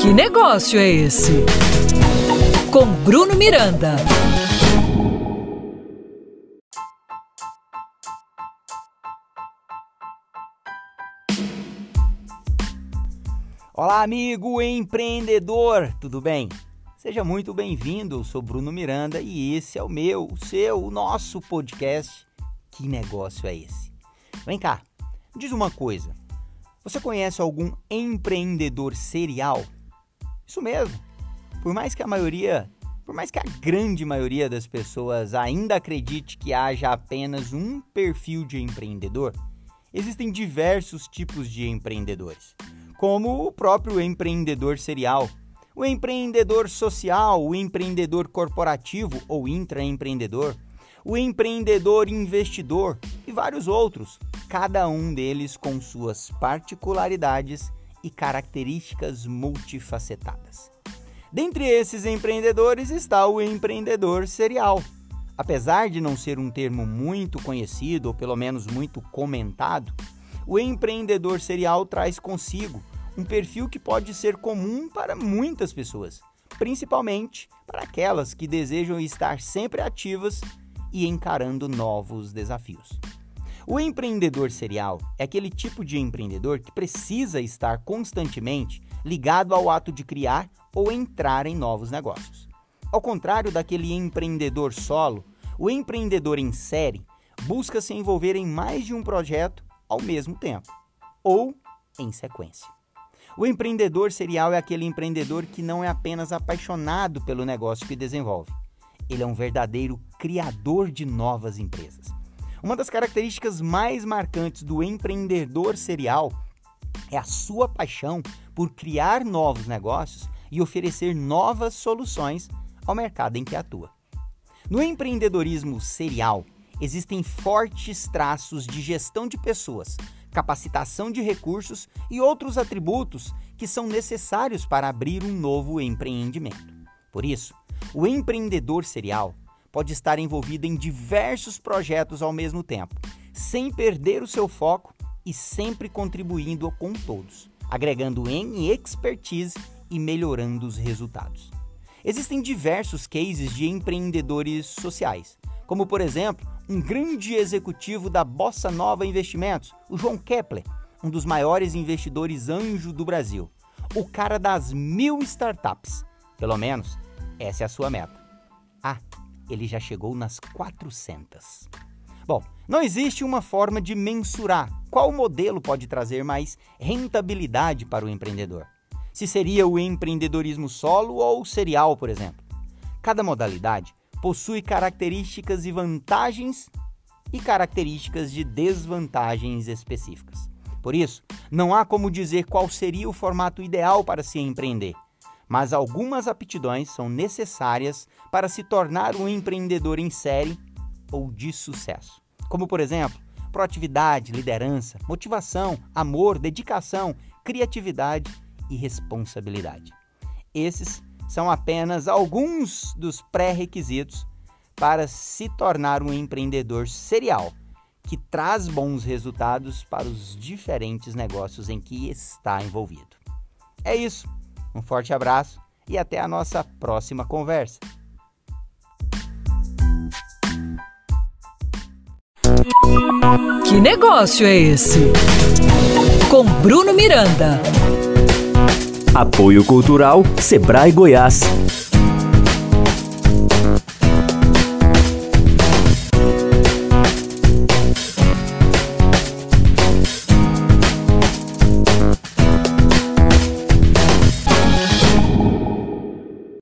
Que negócio é esse? Com Bruno Miranda. Olá, amigo empreendedor, tudo bem? Seja muito bem-vindo, eu sou Bruno Miranda e esse é o meu, o seu, o nosso podcast. Que negócio é esse? Vem cá, diz uma coisa. Você conhece algum empreendedor serial? Isso mesmo. Por mais que a maioria, por mais que a grande maioria das pessoas ainda acredite que haja apenas um perfil de empreendedor, existem diversos tipos de empreendedores, como o próprio empreendedor serial, o empreendedor social, o empreendedor corporativo ou intraempreendedor, o empreendedor investidor e vários outros cada um deles com suas particularidades e características multifacetadas. Dentre esses empreendedores está o empreendedor serial. Apesar de não ser um termo muito conhecido, ou pelo menos muito comentado, o empreendedor serial traz consigo um perfil que pode ser comum para muitas pessoas, principalmente para aquelas que desejam estar sempre ativas e encarando novos desafios. O empreendedor serial é aquele tipo de empreendedor que precisa estar constantemente ligado ao ato de criar ou entrar em novos negócios. Ao contrário daquele empreendedor solo, o empreendedor em série busca se envolver em mais de um projeto ao mesmo tempo ou em sequência. O empreendedor serial é aquele empreendedor que não é apenas apaixonado pelo negócio que desenvolve, ele é um verdadeiro criador de novas empresas. Uma das características mais marcantes do empreendedor serial é a sua paixão por criar novos negócios e oferecer novas soluções ao mercado em que atua. No empreendedorismo serial, existem fortes traços de gestão de pessoas, capacitação de recursos e outros atributos que são necessários para abrir um novo empreendimento. Por isso, o empreendedor serial pode estar envolvido em diversos projetos ao mesmo tempo, sem perder o seu foco e sempre contribuindo com todos, agregando em expertise e melhorando os resultados. Existem diversos cases de empreendedores sociais, como por exemplo, um grande executivo da Bossa Nova Investimentos, o João Kepler, um dos maiores investidores anjo do Brasil, o cara das mil startups. Pelo menos, essa é a sua meta. Ah, ele já chegou nas 400. Bom, não existe uma forma de mensurar qual modelo pode trazer mais rentabilidade para o empreendedor. Se seria o empreendedorismo solo ou serial, por exemplo. Cada modalidade possui características e vantagens e características de desvantagens específicas. Por isso, não há como dizer qual seria o formato ideal para se empreender mas algumas aptidões são necessárias para se tornar um empreendedor em série ou de sucesso. Como, por exemplo, proatividade, liderança, motivação, amor, dedicação, criatividade e responsabilidade. Esses são apenas alguns dos pré-requisitos para se tornar um empreendedor serial que traz bons resultados para os diferentes negócios em que está envolvido. É isso. Um forte abraço e até a nossa próxima conversa. Que negócio é esse? Com Bruno Miranda. Apoio Cultural Sebrae Goiás.